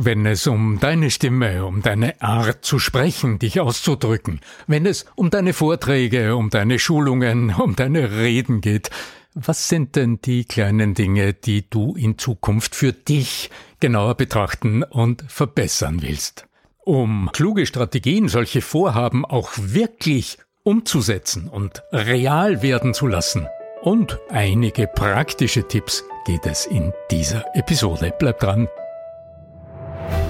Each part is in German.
Wenn es um deine Stimme, um deine Art zu sprechen, dich auszudrücken, wenn es um deine Vorträge, um deine Schulungen, um deine Reden geht, was sind denn die kleinen Dinge, die du in Zukunft für dich genauer betrachten und verbessern willst? Um kluge Strategien, solche Vorhaben auch wirklich umzusetzen und real werden zu lassen. Und einige praktische Tipps geht es in dieser Episode. Bleib dran.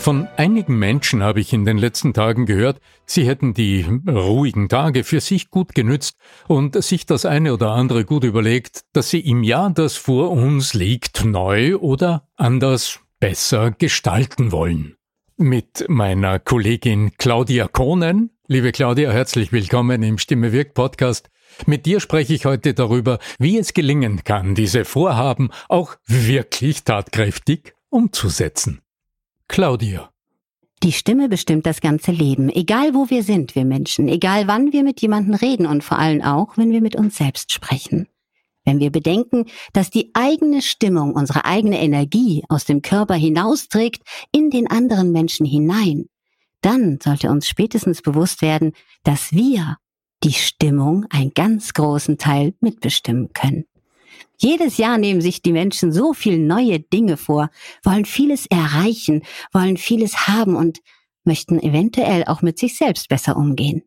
Von einigen Menschen habe ich in den letzten Tagen gehört, sie hätten die ruhigen Tage für sich gut genützt und sich das eine oder andere gut überlegt, dass sie im Jahr, das vor uns liegt, neu oder anders besser gestalten wollen. Mit meiner Kollegin Claudia Kohnen. Liebe Claudia, herzlich willkommen im Stimme wirkt Podcast. Mit dir spreche ich heute darüber, wie es gelingen kann, diese Vorhaben auch wirklich tatkräftig umzusetzen. Claudia. Die Stimme bestimmt das ganze Leben, egal wo wir sind, wir Menschen, egal wann wir mit jemandem reden und vor allem auch, wenn wir mit uns selbst sprechen. Wenn wir bedenken, dass die eigene Stimmung unsere eigene Energie aus dem Körper hinausträgt in den anderen Menschen hinein, dann sollte uns spätestens bewusst werden, dass wir die Stimmung einen ganz großen Teil mitbestimmen können. Jedes Jahr nehmen sich die Menschen so viel neue Dinge vor, wollen vieles erreichen, wollen vieles haben und möchten eventuell auch mit sich selbst besser umgehen.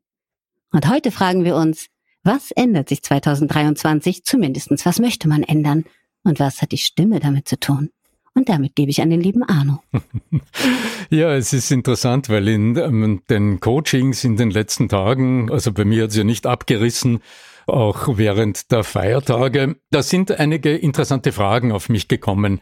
Und heute fragen wir uns, was ändert sich 2023 zumindestens? Was möchte man ändern? Und was hat die Stimme damit zu tun? Und damit gebe ich an den lieben Arno. Ja, es ist interessant, weil in ähm, den Coachings in den letzten Tagen, also bei mir hat es ja nicht abgerissen, auch während der Feiertage. Da sind einige interessante Fragen auf mich gekommen,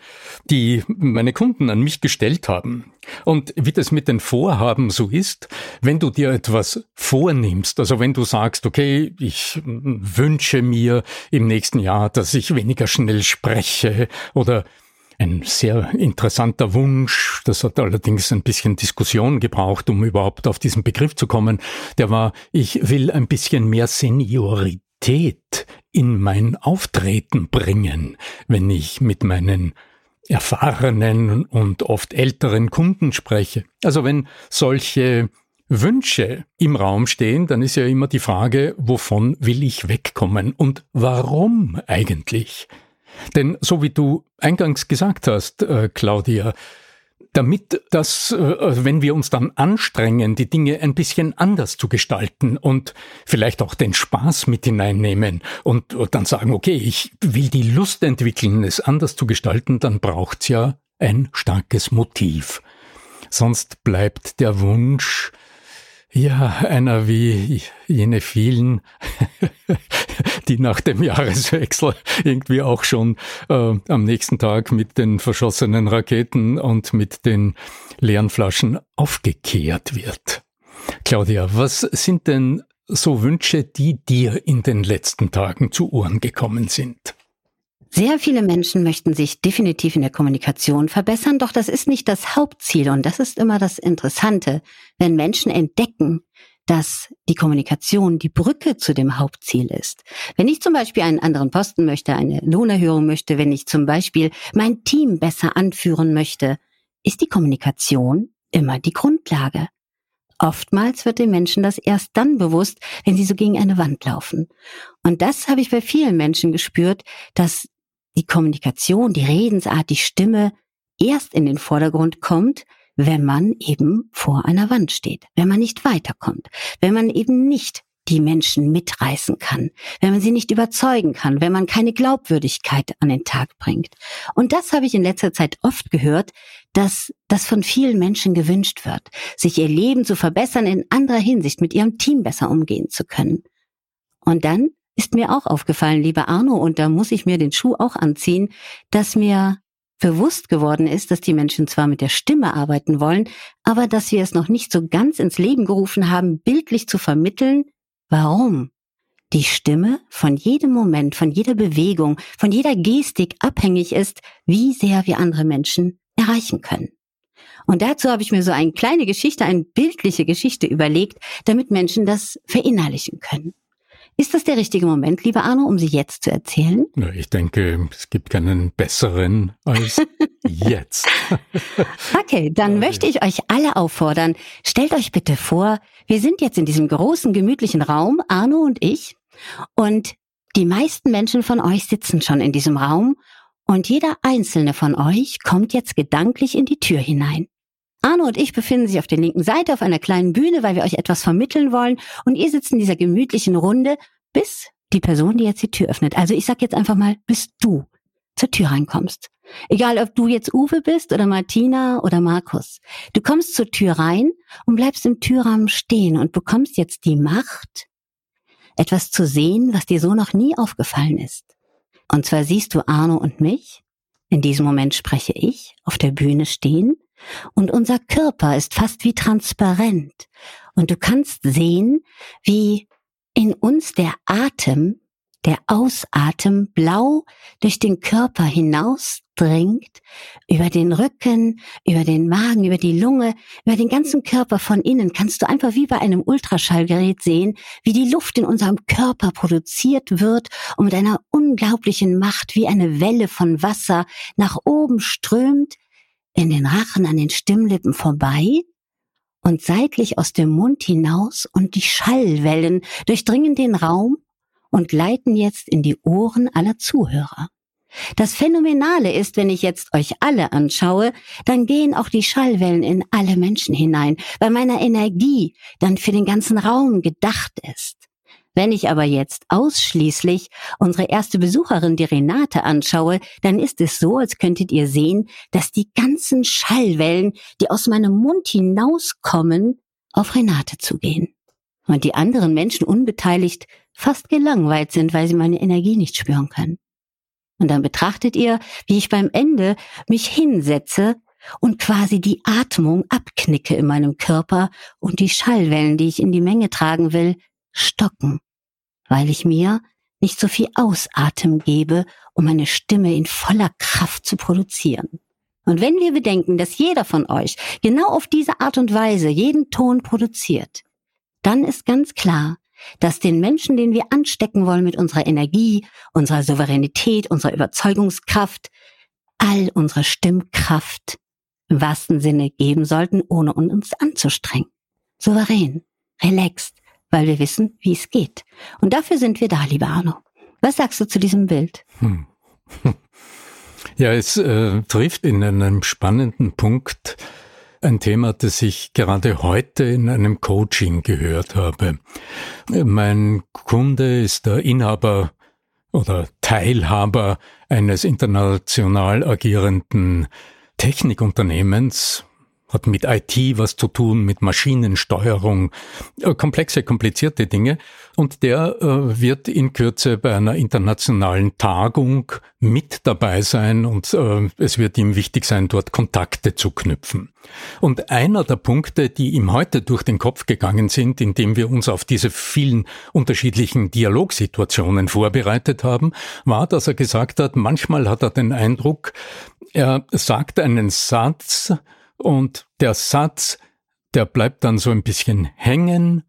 die meine Kunden an mich gestellt haben. Und wie das mit den Vorhaben so ist, wenn du dir etwas vornimmst, also wenn du sagst, okay, ich wünsche mir im nächsten Jahr, dass ich weniger schnell spreche oder ein sehr interessanter Wunsch. Das hat allerdings ein bisschen Diskussion gebraucht, um überhaupt auf diesen Begriff zu kommen. Der war, ich will ein bisschen mehr Seniorität Qualität in mein Auftreten bringen, wenn ich mit meinen erfahrenen und oft älteren Kunden spreche. Also wenn solche Wünsche im Raum stehen, dann ist ja immer die Frage, wovon will ich wegkommen und warum eigentlich? Denn so wie du eingangs gesagt hast, äh, Claudia, damit das, äh, wenn wir uns dann anstrengen, die Dinge ein bisschen anders zu gestalten und vielleicht auch den Spaß mit hineinnehmen und, dann sagen, okay, ich will die Lust entwickeln, es anders zu gestalten, dann braucht's ja ein starkes Motiv. Sonst bleibt der Wunsch, ja, einer wie jene vielen, die nach dem Jahreswechsel irgendwie auch schon äh, am nächsten Tag mit den verschossenen Raketen und mit den leeren Flaschen aufgekehrt wird. Claudia, was sind denn so Wünsche, die dir in den letzten Tagen zu Ohren gekommen sind? Sehr viele Menschen möchten sich definitiv in der Kommunikation verbessern, doch das ist nicht das Hauptziel und das ist immer das Interessante, wenn Menschen entdecken, dass die Kommunikation die Brücke zu dem Hauptziel ist. Wenn ich zum Beispiel einen anderen Posten möchte, eine Lohnerhöhung möchte, wenn ich zum Beispiel mein Team besser anführen möchte, ist die Kommunikation immer die Grundlage. Oftmals wird den Menschen das erst dann bewusst, wenn sie so gegen eine Wand laufen. Und das habe ich bei vielen Menschen gespürt, dass die Kommunikation, die Redensart, die Stimme erst in den Vordergrund kommt, wenn man eben vor einer Wand steht, wenn man nicht weiterkommt, wenn man eben nicht die Menschen mitreißen kann, wenn man sie nicht überzeugen kann, wenn man keine Glaubwürdigkeit an den Tag bringt. Und das habe ich in letzter Zeit oft gehört, dass das von vielen Menschen gewünscht wird, sich ihr Leben zu verbessern, in anderer Hinsicht mit ihrem Team besser umgehen zu können. Und dann ist mir auch aufgefallen, lieber Arno, und da muss ich mir den Schuh auch anziehen, dass mir bewusst geworden ist, dass die Menschen zwar mit der Stimme arbeiten wollen, aber dass wir es noch nicht so ganz ins Leben gerufen haben, bildlich zu vermitteln, warum die Stimme von jedem Moment, von jeder Bewegung, von jeder Gestik abhängig ist, wie sehr wir andere Menschen erreichen können. Und dazu habe ich mir so eine kleine Geschichte, eine bildliche Geschichte überlegt, damit Menschen das verinnerlichen können. Ist das der richtige Moment, lieber Arno, um sie jetzt zu erzählen? Ja, ich denke, es gibt keinen besseren als jetzt. okay, dann möchte ich euch alle auffordern, stellt euch bitte vor, wir sind jetzt in diesem großen, gemütlichen Raum, Arno und ich, und die meisten Menschen von euch sitzen schon in diesem Raum und jeder einzelne von euch kommt jetzt gedanklich in die Tür hinein. Arno und ich befinden sich auf der linken Seite auf einer kleinen Bühne, weil wir euch etwas vermitteln wollen. Und ihr sitzt in dieser gemütlichen Runde, bis die Person, die jetzt die Tür öffnet. Also ich sag jetzt einfach mal, bis du zur Tür reinkommst. Egal, ob du jetzt Uwe bist oder Martina oder Markus. Du kommst zur Tür rein und bleibst im Türrahmen stehen und bekommst jetzt die Macht, etwas zu sehen, was dir so noch nie aufgefallen ist. Und zwar siehst du Arno und mich. In diesem Moment spreche ich auf der Bühne stehen und unser Körper ist fast wie transparent. Und du kannst sehen, wie in uns der Atem, der Ausatem blau durch den Körper hinausdringt, über den Rücken, über den Magen, über die Lunge, über den ganzen Körper von innen, kannst du einfach wie bei einem Ultraschallgerät sehen, wie die Luft in unserem Körper produziert wird und mit einer unglaublichen Macht wie eine Welle von Wasser nach oben strömt, in den Rachen an den Stimmlippen vorbei und seitlich aus dem Mund hinaus und die Schallwellen durchdringen den Raum und gleiten jetzt in die Ohren aller Zuhörer. Das Phänomenale ist, wenn ich jetzt euch alle anschaue, dann gehen auch die Schallwellen in alle Menschen hinein, weil meine Energie dann für den ganzen Raum gedacht ist. Wenn ich aber jetzt ausschließlich unsere erste Besucherin, die Renate, anschaue, dann ist es so, als könntet ihr sehen, dass die ganzen Schallwellen, die aus meinem Mund hinauskommen, auf Renate zugehen. Und die anderen Menschen unbeteiligt fast gelangweilt sind, weil sie meine Energie nicht spüren können. Und dann betrachtet ihr, wie ich beim Ende mich hinsetze und quasi die Atmung abknicke in meinem Körper und die Schallwellen, die ich in die Menge tragen will, stocken, weil ich mir nicht so viel Ausatem gebe, um meine Stimme in voller Kraft zu produzieren. Und wenn wir bedenken, dass jeder von euch genau auf diese Art und Weise jeden Ton produziert, dann ist ganz klar, dass den Menschen, den wir anstecken wollen mit unserer Energie, unserer Souveränität, unserer Überzeugungskraft, all unsere Stimmkraft im wahrsten Sinne geben sollten, ohne uns anzustrengen. Souverän, relaxed, weil wir wissen, wie es geht. Und dafür sind wir da, lieber Arno. Was sagst du zu diesem Bild? Hm. Ja, es äh, trifft in einem spannenden Punkt ein Thema, das ich gerade heute in einem Coaching gehört habe. Mein Kunde ist der Inhaber oder Teilhaber eines international agierenden Technikunternehmens, hat mit IT was zu tun, mit Maschinensteuerung, äh, komplexe, komplizierte Dinge. Und der äh, wird in Kürze bei einer internationalen Tagung mit dabei sein und äh, es wird ihm wichtig sein, dort Kontakte zu knüpfen. Und einer der Punkte, die ihm heute durch den Kopf gegangen sind, indem wir uns auf diese vielen unterschiedlichen Dialogsituationen vorbereitet haben, war, dass er gesagt hat, manchmal hat er den Eindruck, er sagt einen Satz, und der Satz, der bleibt dann so ein bisschen hängen.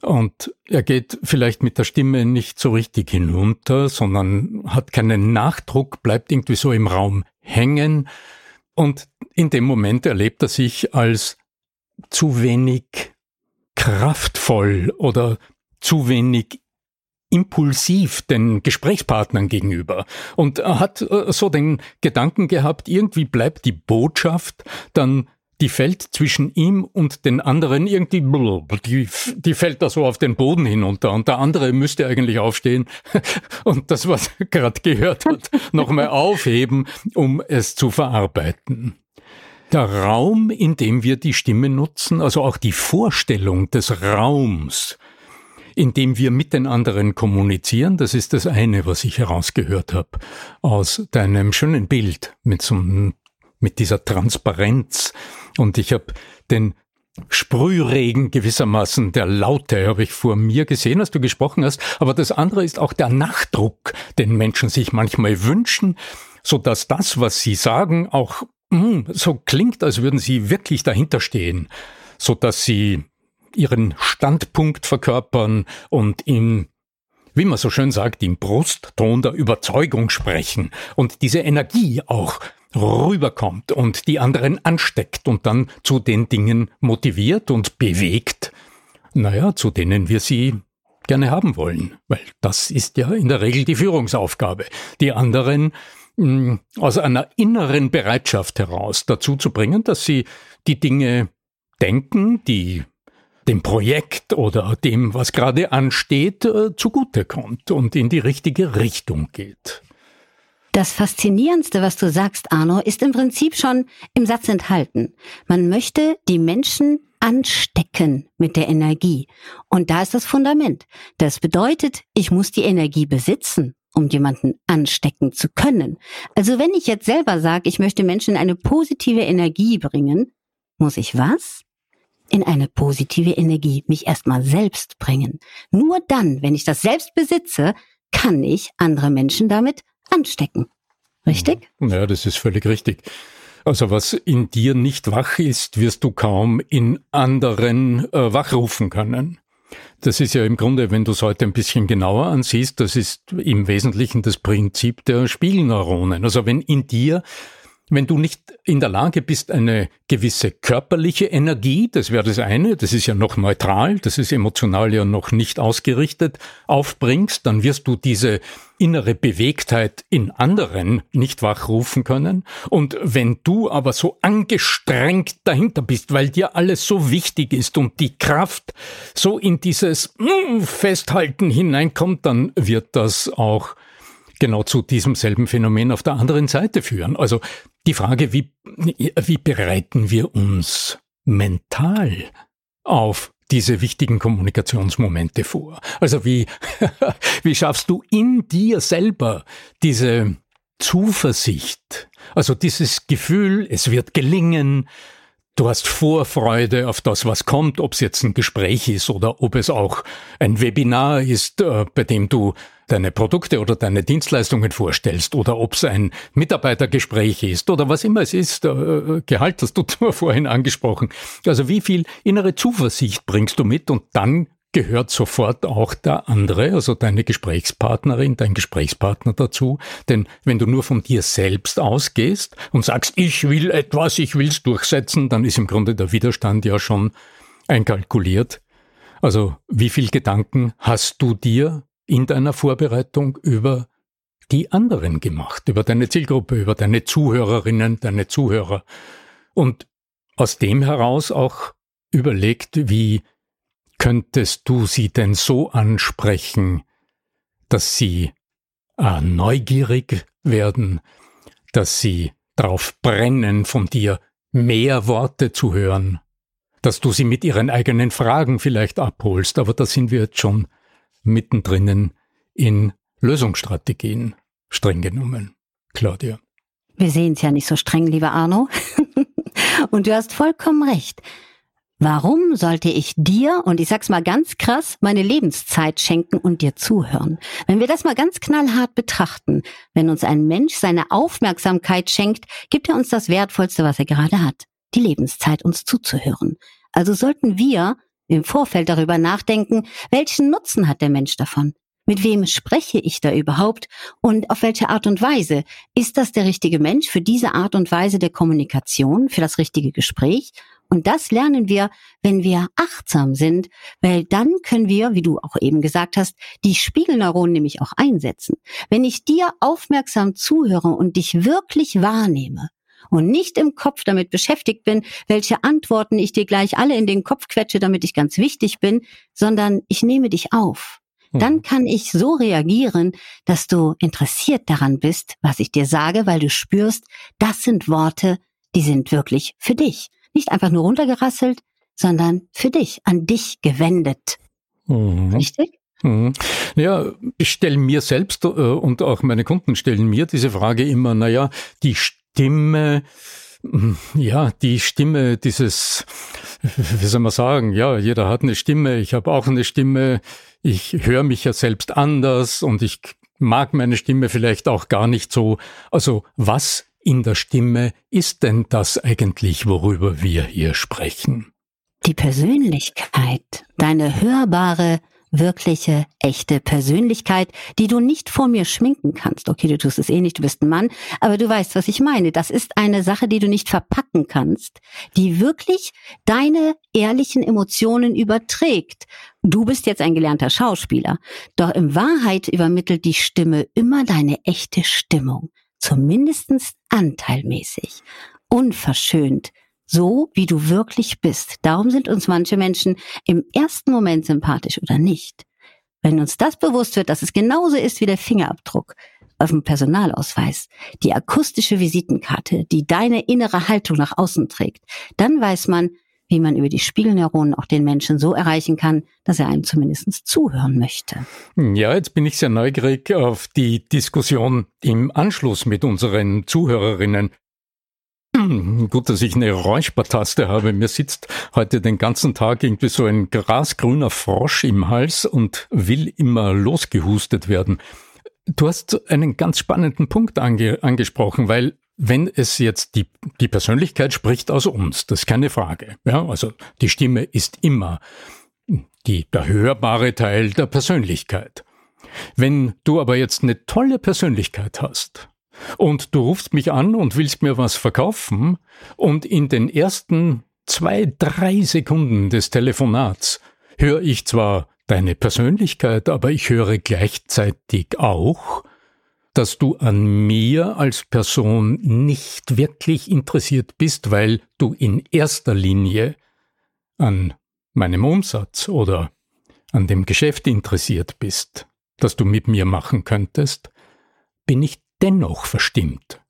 Und er geht vielleicht mit der Stimme nicht so richtig hinunter, sondern hat keinen Nachdruck, bleibt irgendwie so im Raum hängen. Und in dem Moment erlebt er sich als zu wenig kraftvoll oder zu wenig impulsiv den Gesprächspartnern gegenüber und hat äh, so den Gedanken gehabt, irgendwie bleibt die Botschaft dann die fällt zwischen ihm und den anderen irgendwie, die, die fällt da so auf den Boden hinunter und der andere müsste eigentlich aufstehen und das, was er gerade gehört hat, nochmal aufheben, um es zu verarbeiten. Der Raum, in dem wir die Stimme nutzen, also auch die Vorstellung des Raums, indem wir mit den anderen kommunizieren. Das ist das eine, was ich herausgehört habe aus deinem schönen Bild mit so mit dieser Transparenz. Und ich habe den Sprühregen gewissermaßen der Laute habe ich vor mir gesehen, als du gesprochen hast. Aber das andere ist auch der Nachdruck, den Menschen sich manchmal wünschen, so dass das, was sie sagen, auch mh, hm, so klingt, als würden sie wirklich dahinter stehen, so dass sie ihren Standpunkt verkörpern und im wie man so schön sagt, im Brustton der Überzeugung sprechen und diese Energie auch rüberkommt und die anderen ansteckt und dann zu den Dingen motiviert und bewegt, naja, zu denen wir sie gerne haben wollen, weil das ist ja in der Regel die Führungsaufgabe. Die anderen mh, hm, aus einer inneren Bereitschaft heraus dazu zu bringen, dass sie die Dinge denken, die dem Projekt oder dem, was gerade ansteht, äh, zugutekommt und in die richtige Richtung geht. Das Faszinierendste, was du sagst, Arno, ist im Prinzip schon im Satz enthalten. Man möchte die Menschen anstecken mit der Energie. Und da ist das Fundament. Das bedeutet, ich muss die Energie besitzen, um jemanden anstecken zu können. Also wenn ich jetzt selber sage, ich möchte Menschen eine positive Energie bringen, muss ich was? In eine positive Energie mich erstmal selbst bringen. Nur dann, wenn ich das selbst besitze, kann ich andere Menschen damit anstecken. Richtig? Ja, das ist völlig richtig. Also was in dir nicht wach ist, wirst du kaum in anderen äh, wachrufen können. Das ist ja im Grunde, wenn du es heute ein bisschen genauer ansiehst, das ist im Wesentlichen das Prinzip der Spiegelneuronen. Also wenn in dir wenn du nicht in der Lage bist, eine gewisse körperliche Energie, das wäre das eine, das ist ja noch neutral, das ist emotional ja noch nicht ausgerichtet, aufbringst, dann wirst du diese innere Bewegtheit in anderen nicht wachrufen können. Und wenn du aber so angestrengt dahinter bist, weil dir alles so wichtig ist und die Kraft so in dieses mm, Festhalten hineinkommt, dann wird das auch genau zu diesem selben Phänomen auf der anderen Seite führen. Also die Frage, wie, wie bereiten wir uns mental auf diese wichtigen Kommunikationsmomente vor? Also wie, wie schaffst du in dir selber diese Zuversicht, also dieses Gefühl, es wird gelingen, Du hast Vorfreude auf das, was kommt, ob es jetzt ein Gespräch ist oder ob es auch ein Webinar ist, äh, bei dem du deine Produkte oder deine Dienstleistungen vorstellst oder ob es ein Mitarbeitergespräch ist oder was immer es ist, äh, Gehalt hast du vorhin angesprochen. Also wie viel innere Zuversicht bringst du mit und dann gehört sofort auch der andere, also deine Gesprächspartnerin, dein Gesprächspartner dazu. Denn wenn du nur von dir selbst ausgehst und sagst, ich will etwas, ich will's durchsetzen, dann ist im Grunde der Widerstand ja schon einkalkuliert. Also wie viel Gedanken hast du dir in deiner Vorbereitung über die anderen gemacht, über deine Zielgruppe, über deine Zuhörerinnen, deine Zuhörer. Und aus dem heraus auch überlegt, wie könntest du sie denn so ansprechen, dass sie äh, neugierig werden, dass sie darauf brennen, von dir mehr Worte zu hören, dass du sie mit ihren eigenen Fragen vielleicht abholst, aber da sind wir jetzt schon mittendrin in Lösungsstrategien, streng genommen. Claudia. Wir sehen es ja nicht so streng, lieber Arno. Und du hast vollkommen recht. Warum sollte ich dir, und ich sag's mal ganz krass, meine Lebenszeit schenken und dir zuhören? Wenn wir das mal ganz knallhart betrachten, wenn uns ein Mensch seine Aufmerksamkeit schenkt, gibt er uns das Wertvollste, was er gerade hat. Die Lebenszeit, uns zuzuhören. Also sollten wir im Vorfeld darüber nachdenken, welchen Nutzen hat der Mensch davon? Mit wem spreche ich da überhaupt und auf welche Art und Weise? Ist das der richtige Mensch für diese Art und Weise der Kommunikation, für das richtige Gespräch? Und das lernen wir, wenn wir achtsam sind, weil dann können wir, wie du auch eben gesagt hast, die Spiegelneuronen nämlich auch einsetzen. Wenn ich dir aufmerksam zuhöre und dich wirklich wahrnehme, und nicht im Kopf damit beschäftigt bin, welche Antworten ich dir gleich alle in den Kopf quetsche, damit ich ganz wichtig bin, sondern ich nehme dich auf. Hm. Dann kann ich so reagieren, dass du interessiert daran bist, was ich dir sage, weil du spürst, das sind Worte, die sind wirklich für dich. Nicht einfach nur runtergerasselt, sondern für dich, an dich gewendet. Mhm. Richtig? Mhm. Ja, ich stelle mir selbst äh, und auch meine Kunden stellen mir diese Frage immer, naja, die Stimme ja, die Stimme, dieses, wie soll man sagen, ja, jeder hat eine Stimme, ich habe auch eine Stimme, ich höre mich ja selbst anders und ich mag meine Stimme vielleicht auch gar nicht so. Also was in der Stimme ist denn das eigentlich, worüber wir hier sprechen? Die Persönlichkeit, deine hörbare, wirkliche, echte Persönlichkeit, die du nicht vor mir schminken kannst. Okay, du tust es eh nicht, du bist ein Mann, aber du weißt, was ich meine. Das ist eine Sache, die du nicht verpacken kannst, die wirklich deine ehrlichen Emotionen überträgt. Du bist jetzt ein gelernter Schauspieler, doch in Wahrheit übermittelt die Stimme immer deine echte Stimmung, zumindest anteilmäßig, unverschönt, so wie du wirklich bist. Darum sind uns manche Menschen im ersten Moment sympathisch oder nicht. Wenn uns das bewusst wird, dass es genauso ist wie der Fingerabdruck auf dem Personalausweis, die akustische Visitenkarte, die deine innere Haltung nach außen trägt, dann weiß man, wie man über die Spiegelneuronen auch den Menschen so erreichen kann, dass er einem zumindest zuhören möchte. Ja, jetzt bin ich sehr neugierig auf die Diskussion im Anschluss mit unseren Zuhörerinnen. Gut, dass ich eine Räuspertaste habe. Mir sitzt heute den ganzen Tag irgendwie so ein grasgrüner Frosch im Hals und will immer losgehustet werden. Du hast einen ganz spannenden Punkt ange angesprochen, weil wenn es jetzt die, die Persönlichkeit spricht aus uns, das ist keine Frage. Ja, also die Stimme ist immer die, der hörbare Teil der Persönlichkeit. Wenn du aber jetzt eine tolle Persönlichkeit hast, und du rufst mich an und willst mir was verkaufen? Und in den ersten zwei, drei Sekunden des Telefonats höre ich zwar deine Persönlichkeit, aber ich höre gleichzeitig auch, dass du an mir als Person nicht wirklich interessiert bist, weil du in erster Linie an meinem Umsatz oder an dem Geschäft interessiert bist, das du mit mir machen könntest, bin ich dennoch verstimmt.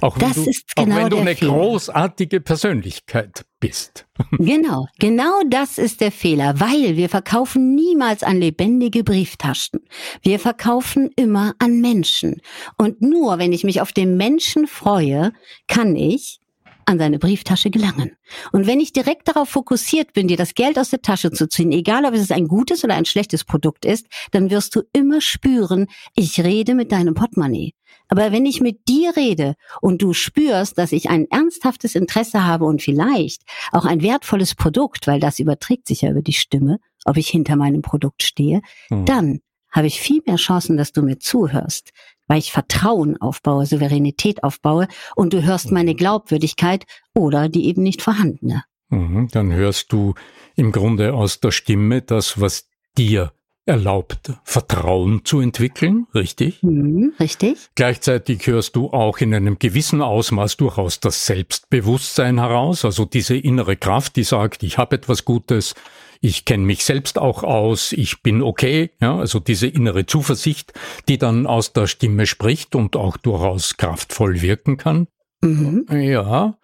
Auch wenn, das du, ist genau auch wenn du eine Fehler. großartige Persönlichkeit bist. Genau, genau das ist der Fehler, weil wir verkaufen niemals an lebendige Brieftaschen. Wir verkaufen immer an Menschen. Und nur wenn ich mich auf den Menschen freue, kann ich an seine Brieftasche gelangen. Und wenn ich direkt darauf fokussiert bin, dir das Geld aus der Tasche zu ziehen, egal ob es ein gutes oder ein schlechtes Produkt ist, dann wirst du immer spüren, ich rede mit deinem Portemonnaie. Aber wenn ich mit dir rede und du spürst, dass ich ein ernsthaftes Interesse habe und vielleicht auch ein wertvolles Produkt, weil das überträgt sich ja über die Stimme, ob ich hinter meinem Produkt stehe, mhm. dann habe ich viel mehr Chancen, dass du mir zuhörst, weil ich Vertrauen aufbaue, Souveränität aufbaue und du hörst meine mhm. Glaubwürdigkeit oder die eben nicht vorhandene. Mhm, dann hörst du im Grunde aus der Stimme das, was dir erlaubt, Vertrauen zu entwickeln, richtig? Mhm, richtig. Gleichzeitig hörst du auch in einem gewissen Ausmaß durchaus das Selbstbewusstsein heraus, also diese innere Kraft, die sagt, ich habe etwas Gutes, ich kenne mich selbst auch aus, ich bin okay, ja, also diese innere Zuversicht, die dann aus der Stimme spricht und auch durchaus kraftvoll wirken kann. Mhm. Ja.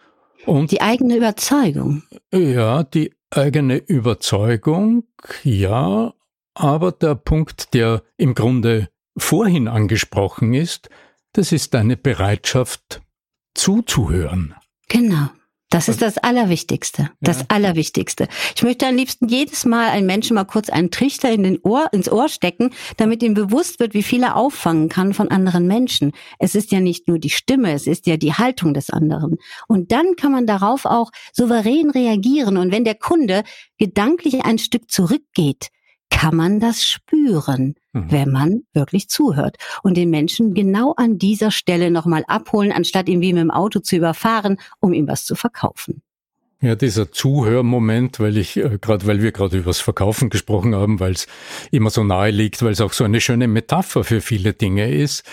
Und die eigene Überzeugung. Ja, die eigene Überzeugung, ja, aber der Punkt, der im Grunde vorhin angesprochen ist, das ist deine Bereitschaft zuzuhören. Genau. Das ist das Allerwichtigste. Das ja. Allerwichtigste. Ich möchte am liebsten jedes Mal einen Menschen mal kurz einen Trichter in den Ohr, ins Ohr stecken, damit ihm bewusst wird, wie viel er auffangen kann von anderen Menschen. Es ist ja nicht nur die Stimme, es ist ja die Haltung des anderen. Und dann kann man darauf auch souverän reagieren. Und wenn der Kunde gedanklich ein Stück zurückgeht, kann man das spüren, mhm. wenn man wirklich zuhört und den Menschen genau an dieser Stelle nochmal abholen, anstatt ihn wie mit dem Auto zu überfahren, um ihm was zu verkaufen. Ja, dieser Zuhörmoment, weil ich äh, gerade, weil wir gerade über das Verkaufen gesprochen haben, weil es immer so nahe liegt, weil es auch so eine schöne Metapher für viele Dinge ist.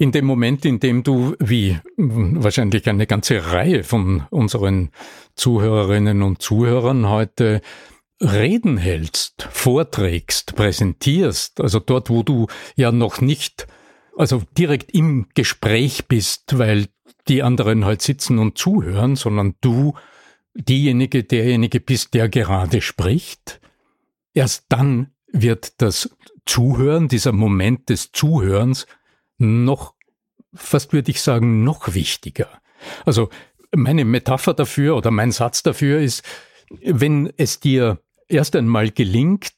In dem Moment, in dem du, wie wahrscheinlich eine ganze Reihe von unseren Zuhörerinnen und Zuhörern heute Reden hältst, vorträgst, präsentierst, also dort, wo du ja noch nicht, also direkt im Gespräch bist, weil die anderen halt sitzen und zuhören, sondern du diejenige, derjenige bist, der gerade spricht, erst dann wird das Zuhören, dieser Moment des Zuhörens noch, fast würde ich sagen, noch wichtiger. Also meine Metapher dafür oder mein Satz dafür ist, wenn es dir erst einmal gelingt,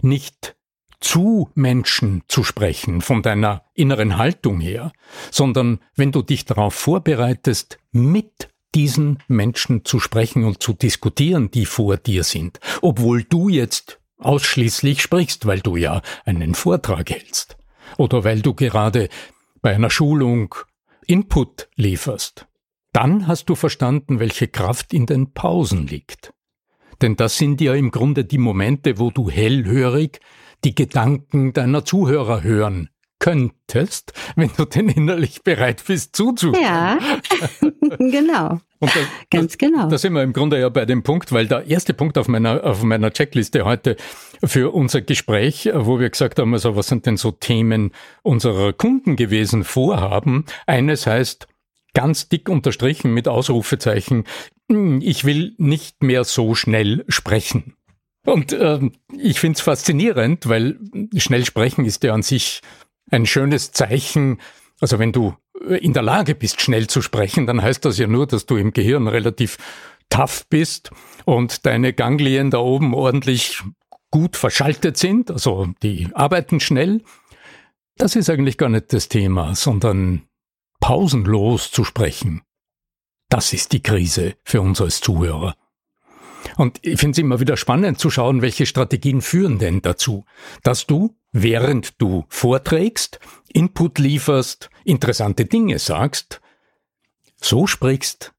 nicht zu Menschen zu sprechen, von deiner inneren Haltung her, sondern wenn du dich darauf vorbereitest, mit diesen Menschen zu sprechen und zu diskutieren, die vor dir sind, obwohl du jetzt ausschließlich sprichst, weil du ja einen Vortrag hältst oder weil du gerade bei einer Schulung Input lieferst. Dann hast du verstanden, welche Kraft in den Pausen liegt. Denn das sind ja im Grunde die Momente, wo du hellhörig die Gedanken deiner Zuhörer hören könntest, wenn du denn innerlich bereit bist zuzuhören. Ja, genau. Und da, Ganz genau. Da sind wir im Grunde ja bei dem Punkt, weil der erste Punkt auf meiner, auf meiner Checkliste heute für unser Gespräch, wo wir gesagt haben, also was sind denn so Themen unserer Kunden gewesen, Vorhaben. Eines heißt, ganz dick unterstrichen mit Ausrufezeichen, ich will nicht mehr so schnell sprechen. Und ähm, ich finde es faszinierend, weil schnell sprechen ist ja an sich ein schönes Zeichen. Also wenn du in der Lage bist, schnell zu sprechen, dann heißt das ja nur, dass du im Gehirn relativ tough bist und deine Ganglien da oben ordentlich gut verschaltet sind, also die arbeiten schnell. Das ist eigentlich gar nicht das Thema, sondern pausenlos zu sprechen. Das ist die Krise für uns als Zuhörer. Und ich finde es immer wieder spannend zu schauen, welche Strategien führen denn dazu, dass du, während du vorträgst, Input lieferst, interessante Dinge sagst, so sprichst,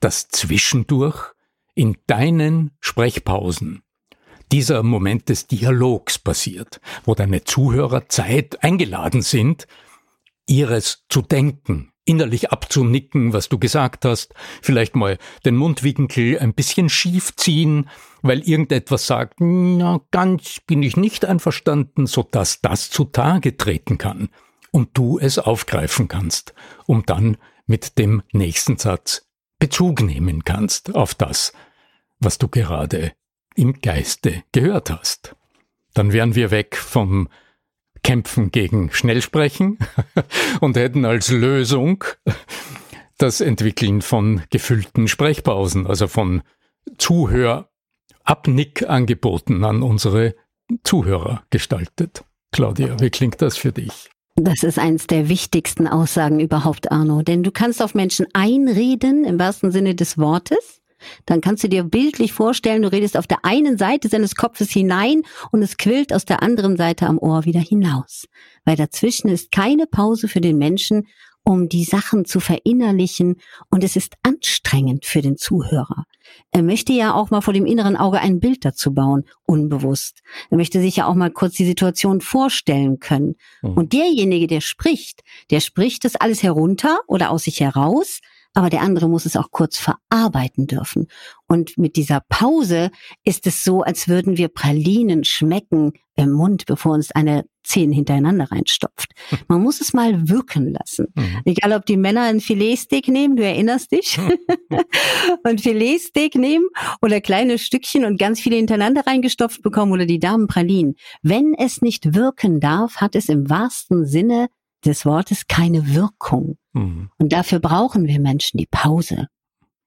dass zwischendurch in deinen Sprechpausen dieser Moment des Dialogs passiert, wo deine Zuhörer Zeit eingeladen sind, ihres zu denken, innerlich abzunicken, was du gesagt hast, vielleicht mal den Mundwinkel ein bisschen schief ziehen, weil irgendetwas sagt, na, ganz bin ich nicht einverstanden, so dass das zutage treten kann und du es aufgreifen kannst, um dann mit dem nächsten Satz Bezug nehmen kannst auf das, was du gerade im Geiste gehört hast. Dann wären wir weg vom kämpfen gegen Schnellsprechen und hätten als Lösung das Entwickeln von gefüllten Sprechpausen, also von Zuhörabnickangeboten an unsere Zuhörer gestaltet. Claudia, wie klingt das für dich? Das ist eines der wichtigsten Aussagen überhaupt, Arno. Denn du kannst auf Menschen einreden, im wahrsten Sinne des Wortes dann kannst du dir bildlich vorstellen, du redest auf der einen Seite seines Kopfes hinein und es quillt aus der anderen Seite am Ohr wieder hinaus. Weil dazwischen ist keine Pause für den Menschen, um die Sachen zu verinnerlichen und es ist anstrengend für den Zuhörer. Er möchte ja auch mal vor dem inneren Auge ein Bild dazu bauen, unbewusst. Er möchte sich ja auch mal kurz die Situation vorstellen können. Mhm. Und derjenige, der spricht, der spricht das alles herunter oder aus sich heraus, aber der andere muss es auch kurz verarbeiten dürfen. Und mit dieser Pause ist es so, als würden wir Pralinen schmecken im Mund, bevor uns eine zehn hintereinander reinstopft. Man muss es mal wirken lassen. Mhm. Egal, ob die Männer ein Filetsteak nehmen, du erinnerst dich, und Filetsteak nehmen oder kleine Stückchen und ganz viele hintereinander reingestopft bekommen oder die Damen Pralinen. Wenn es nicht wirken darf, hat es im wahrsten Sinne des Wortes keine Wirkung. Mhm. Und dafür brauchen wir Menschen die Pause,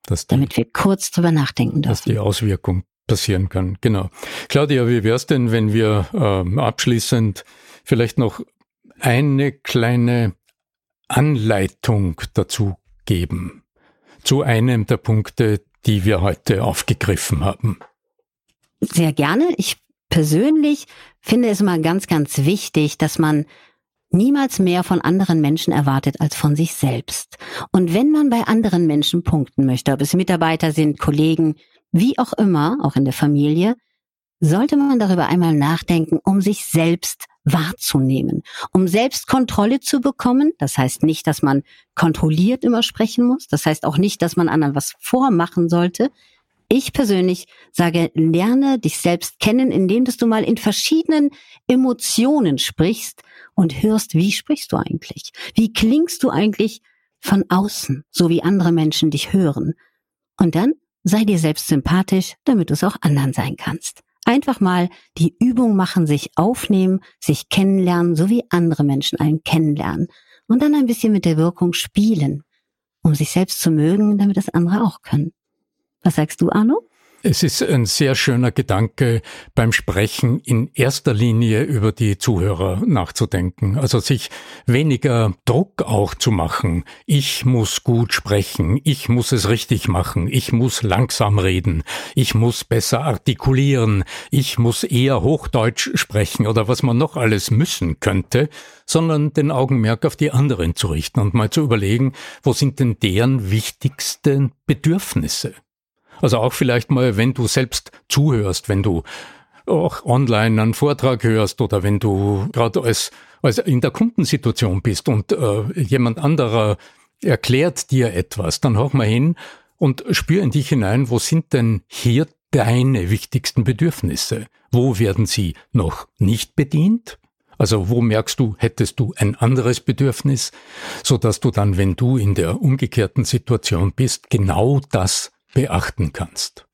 die, damit wir kurz drüber nachdenken dürfen. Dass die Auswirkung passieren kann. Genau. Claudia, wie wär's denn, wenn wir ähm, abschließend vielleicht noch eine kleine Anleitung dazu geben zu einem der Punkte, die wir heute aufgegriffen haben? Sehr gerne. Ich persönlich finde es immer ganz, ganz wichtig, dass man niemals mehr von anderen Menschen erwartet als von sich selbst. Und wenn man bei anderen Menschen punkten möchte, ob es Mitarbeiter sind, Kollegen, wie auch immer, auch in der Familie, sollte man darüber einmal nachdenken, um sich selbst wahrzunehmen, um selbst Kontrolle zu bekommen. Das heißt nicht, dass man kontrolliert immer sprechen muss. Das heißt auch nicht, dass man anderen was vormachen sollte. Ich persönlich sage, lerne dich selbst kennen, indem dass du mal in verschiedenen Emotionen sprichst und hörst, wie sprichst du eigentlich? Wie klingst du eigentlich von außen, so wie andere Menschen dich hören? Und dann sei dir selbst sympathisch, damit du es auch anderen sein kannst. Einfach mal die Übung machen, sich aufnehmen, sich kennenlernen, so wie andere Menschen einen kennenlernen. Und dann ein bisschen mit der Wirkung spielen. um sich selbst zu mögen, damit das andere auch können. Was sagst du, Arno? Es ist ein sehr schöner Gedanke, beim Sprechen in erster Linie über die Zuhörer nachzudenken. Also sich weniger Druck auch zu machen. Ich muss gut sprechen. Ich muss es richtig machen. Ich muss langsam reden. Ich muss besser artikulieren. Ich muss eher Hochdeutsch sprechen oder was man noch alles müssen könnte, sondern den Augenmerk auf die anderen zu richten und mal zu überlegen, wo sind denn deren wichtigsten Bedürfnisse? Also auch vielleicht mal, wenn du selbst zuhörst, wenn du auch online einen Vortrag hörst oder wenn du gerade als, als in der Kundensituation bist und äh, jemand anderer erklärt dir etwas, dann hör mal hin und spür in dich hinein, wo sind denn hier deine wichtigsten Bedürfnisse? Wo werden sie noch nicht bedient? Also wo merkst du, hättest du ein anderes Bedürfnis, so dass du dann, wenn du in der umgekehrten Situation bist, genau das beachten kannst.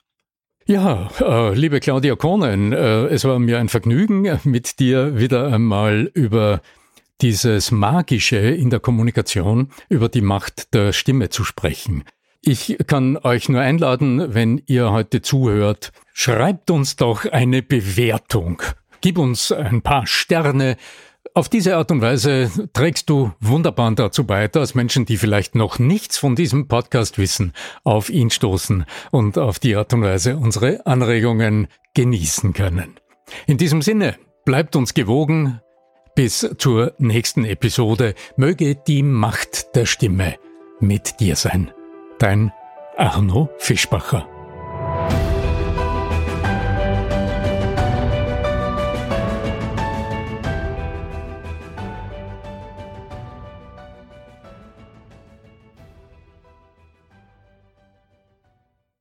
Ja, äh, liebe Claudia Kohnen, äh, es war mir ein Vergnügen, mit dir wieder einmal über dieses Magische in der Kommunikation, über die Macht der Stimme zu sprechen. Ich kann euch nur einladen, wenn ihr heute zuhört, schreibt uns doch eine Bewertung. Gib uns ein paar Sterne, auf diese Art und Weise trägst du wunderbar dazu bei, dass Menschen, die vielleicht noch nichts von diesem Podcast wissen, auf ihn stoßen und auf die Art und Weise unsere Anregungen genießen können. In diesem Sinne, bleibt uns gewogen. Bis zur nächsten Episode. Möge die Macht der Stimme mit dir sein. Dein Arno Fischbacher.